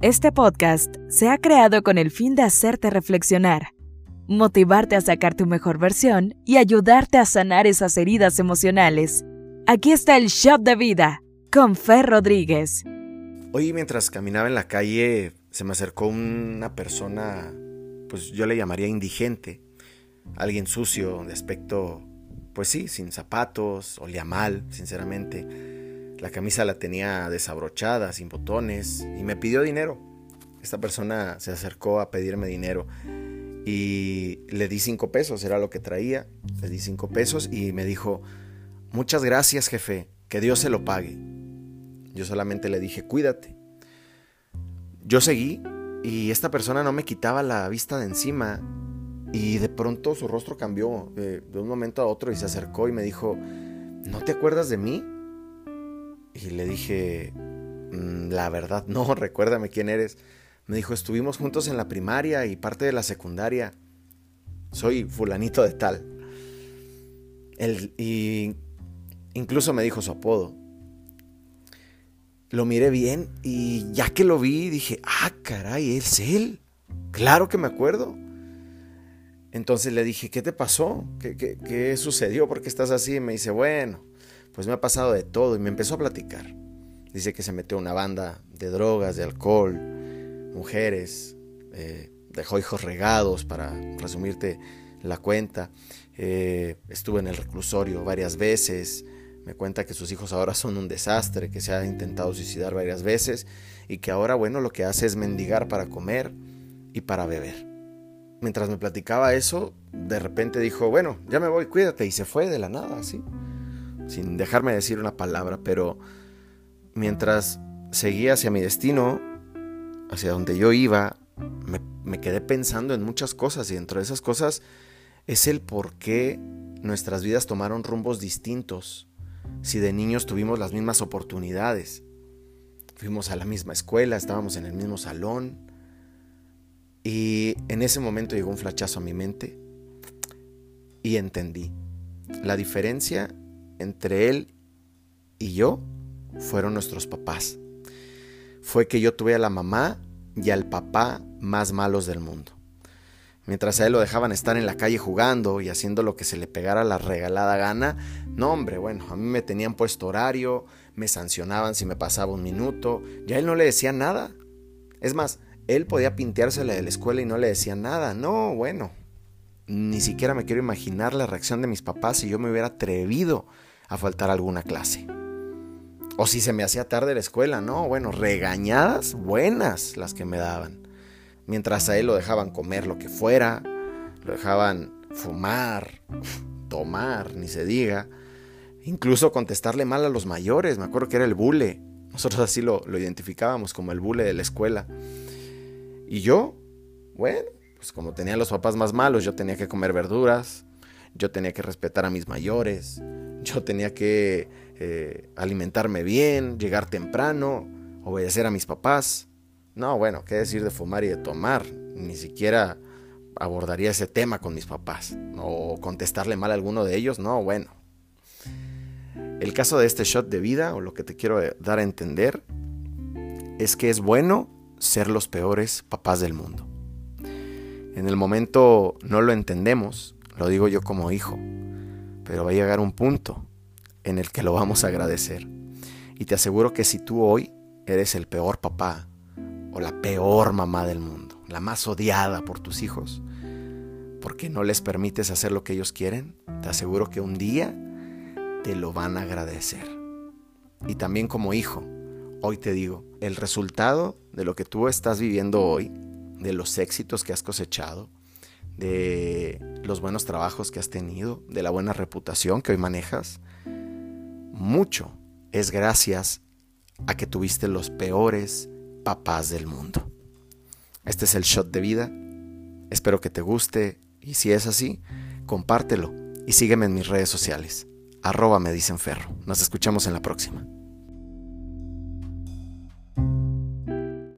Este podcast se ha creado con el fin de hacerte reflexionar, motivarte a sacar tu mejor versión y ayudarte a sanar esas heridas emocionales. Aquí está el Shot de Vida con Fer Rodríguez. Hoy mientras caminaba en la calle se me acercó una persona, pues yo le llamaría indigente, alguien sucio, de aspecto, pues sí, sin zapatos, olía mal, sinceramente la camisa la tenía desabrochada, sin botones, y me pidió dinero. Esta persona se acercó a pedirme dinero y le di cinco pesos, era lo que traía. Le di cinco pesos y me dijo, muchas gracias jefe, que Dios se lo pague. Yo solamente le dije, cuídate. Yo seguí y esta persona no me quitaba la vista de encima y de pronto su rostro cambió de, de un momento a otro y se acercó y me dijo, ¿no te acuerdas de mí? Y le dije, mm, la verdad, no, recuérdame quién eres. Me dijo, estuvimos juntos en la primaria y parte de la secundaria. Soy fulanito de tal. y incluso me dijo su apodo. Lo miré bien y ya que lo vi dije, ah, caray, es él. Claro que me acuerdo. Entonces le dije, ¿qué te pasó? ¿Qué, qué, qué sucedió? ¿Por qué estás así? Y me dice, bueno, pues me ha pasado de todo y me empezó a platicar. Dice que se metió a una banda de drogas, de alcohol, mujeres, eh, dejó hijos regados, para resumirte la cuenta. Eh, estuvo en el reclusorio varias veces. Me cuenta que sus hijos ahora son un desastre, que se ha intentado suicidar varias veces y que ahora, bueno, lo que hace es mendigar para comer y para beber. Mientras me platicaba eso, de repente dijo, bueno, ya me voy, cuídate, y se fue de la nada, así sin dejarme decir una palabra, pero mientras seguía hacia mi destino, hacia donde yo iba, me, quedé pensando en muchas cosas y dentro de esas cosas es el por qué nuestras vidas tomaron rumbos distintos si de niños tuvimos las mismas oportunidades. Fuimos a la misma escuela, estábamos en el mismo salón y en ese momento llegó un flachazo a mi mente y entendí. La diferencia entre él y yo fueron nuestros papás. Fue que yo tuve a la mamá y al papá más malos del mundo. Mientras a él lo dejaban estar en la calle jugando y haciendo lo que se le pegara la regalada gana, no hombre, bueno, a mí me tenían puesto horario, me sancionaban si me pasaba un minuto, ya él no le decía nada. Es más, él podía pinteársela de la escuela y no le decía nada. No, bueno, ni siquiera me quiero imaginar la reacción de mis papás si yo me hubiera atrevido a faltar alguna clase. O si se me hacía tarde la escuela, no, bueno, regañadas buenas las que me daban. Mientras a él lo dejaban comer lo que fuera, lo dejaban fumar, tomar, ni se diga. Incluso contestarle mal a los mayores, me acuerdo que era el bule. Nosotros así lo, lo identificábamos como el bule de la escuela. Y yo, bueno, pues como tenía los papás más malos, yo tenía que comer verduras, yo tenía que respetar a mis mayores, yo tenía que eh, alimentarme bien, llegar temprano, obedecer a mis papás. No, bueno, qué decir de fumar y de tomar. Ni siquiera abordaría ese tema con mis papás. O contestarle mal a alguno de ellos. No, bueno. El caso de este shot de vida, o lo que te quiero dar a entender, es que es bueno ser los peores papás del mundo. En el momento no lo entendemos, lo digo yo como hijo, pero va a llegar un punto en el que lo vamos a agradecer. Y te aseguro que si tú hoy eres el peor papá o la peor mamá del mundo, la más odiada por tus hijos, porque no les permites hacer lo que ellos quieren, te aseguro que un día te lo van a agradecer. Y también como hijo, hoy te digo, el resultado de lo que tú estás viviendo hoy, de los éxitos que has cosechado, de los buenos trabajos que has tenido, de la buena reputación que hoy manejas, mucho es gracias a que tuviste los peores papás del mundo. Este es el shot de vida. Espero que te guste y si es así, compártelo y sígueme en mis redes sociales. Arroba me dicen ferro. Nos escuchamos en la próxima.